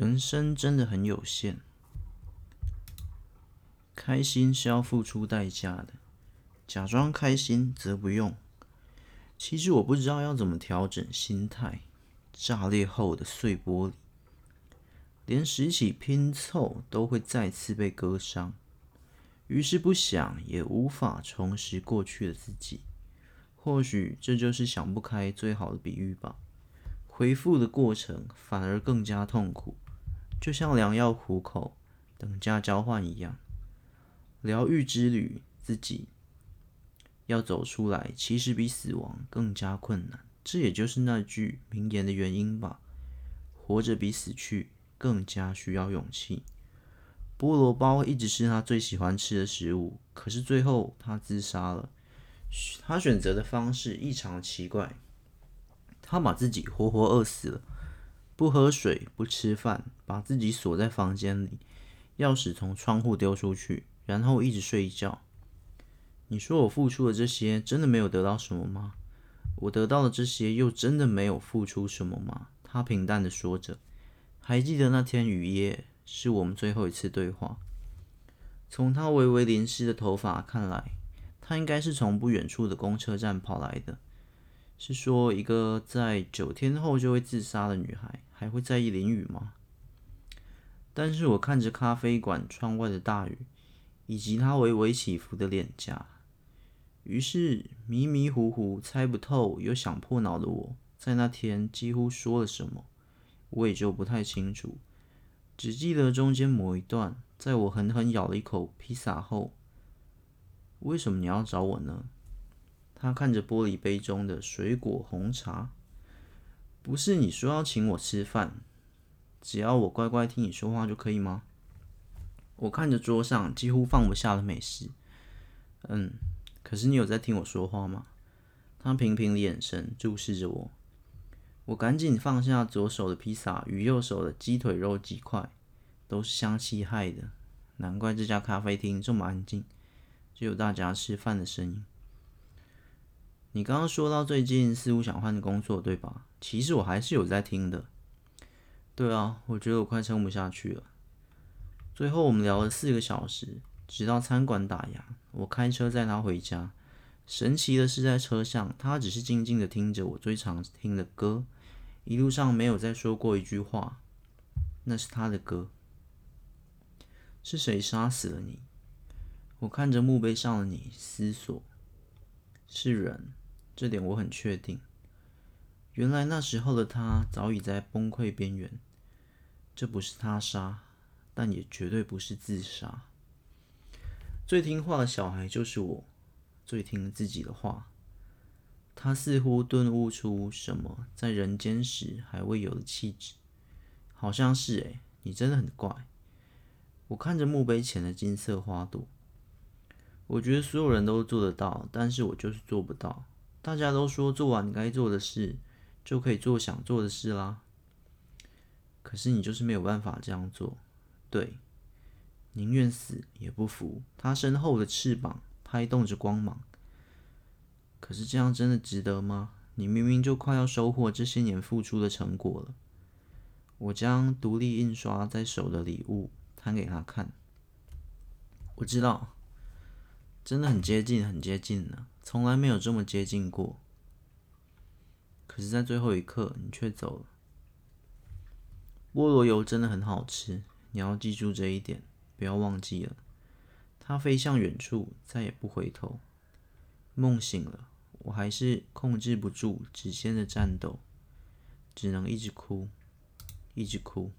人生真的很有限，开心是要付出代价的，假装开心则不用。其实我不知道要怎么调整心态，炸裂后的碎玻璃，连拾起拼凑都会再次被割伤。于是不想也无法重拾过去的自己。或许这就是想不开最好的比喻吧。回复的过程反而更加痛苦，就像良药苦口，等价交换一样。疗愈之旅，自己要走出来，其实比死亡更加困难。这也就是那句名言的原因吧。活着比死去更加需要勇气。菠萝包一直是他最喜欢吃的食物，可是最后他自杀了。他选择的方式异常奇怪。他把自己活活饿死了，不喝水，不吃饭，把自己锁在房间里，钥匙从窗户丢出去，然后一直睡一觉。你说我付出的这些真的没有得到什么吗？我得到的这些又真的没有付出什么吗？他平淡地说着。还记得那天雨夜，是我们最后一次对话。从他微微淋湿的头发看来，他应该是从不远处的公车站跑来的。是说，一个在九天后就会自杀的女孩，还会在意淋雨吗？但是我看着咖啡馆窗外的大雨，以及他微微起伏的脸颊，于是迷迷糊糊、猜不透又想破脑的我，在那天几乎说了什么，我也就不太清楚，只记得中间某一段，在我狠狠咬了一口披萨后，为什么你要找我呢？他看着玻璃杯中的水果红茶，不是你说要请我吃饭，只要我乖乖听你说话就可以吗？我看着桌上几乎放不下的美食，嗯，可是你有在听我说话吗？他平平的眼神注视着我，我赶紧放下左手的披萨与右手的鸡腿肉鸡块，都是香气害的，难怪这家咖啡厅这么安静，只有大家吃饭的声音。你刚刚说到最近似乎想换工作，对吧？其实我还是有在听的。对啊，我觉得我快撑不下去了。最后我们聊了四个小时，直到餐馆打烊，我开车载他回家。神奇的是，在车上他只是静静的听着我最常听的歌，一路上没有再说过一句话。那是他的歌。是谁杀死了你？我看着墓碑上的你，思索。是人。这点我很确定。原来那时候的他早已在崩溃边缘。这不是他杀，但也绝对不是自杀。最听话的小孩就是我，最听自己的话。他似乎顿悟出什么在人间时还未有的气质。好像是诶，你真的很怪。我看着墓碑前的金色花朵，我觉得所有人都做得到，但是我就是做不到。大家都说做完该做的事，就可以做想做的事啦。可是你就是没有办法这样做，对，宁愿死也不服。他身后的翅膀拍动着光芒。可是这样真的值得吗？你明明就快要收获这些年付出的成果了。我将独立印刷在手的礼物摊给他看。我知道。真的很接近，很接近了，从来没有这么接近过。可是，在最后一刻，你却走了。菠萝油真的很好吃，你要记住这一点，不要忘记了。它飞向远处，再也不回头。梦醒了，我还是控制不住指尖的颤抖，只能一直哭，一直哭。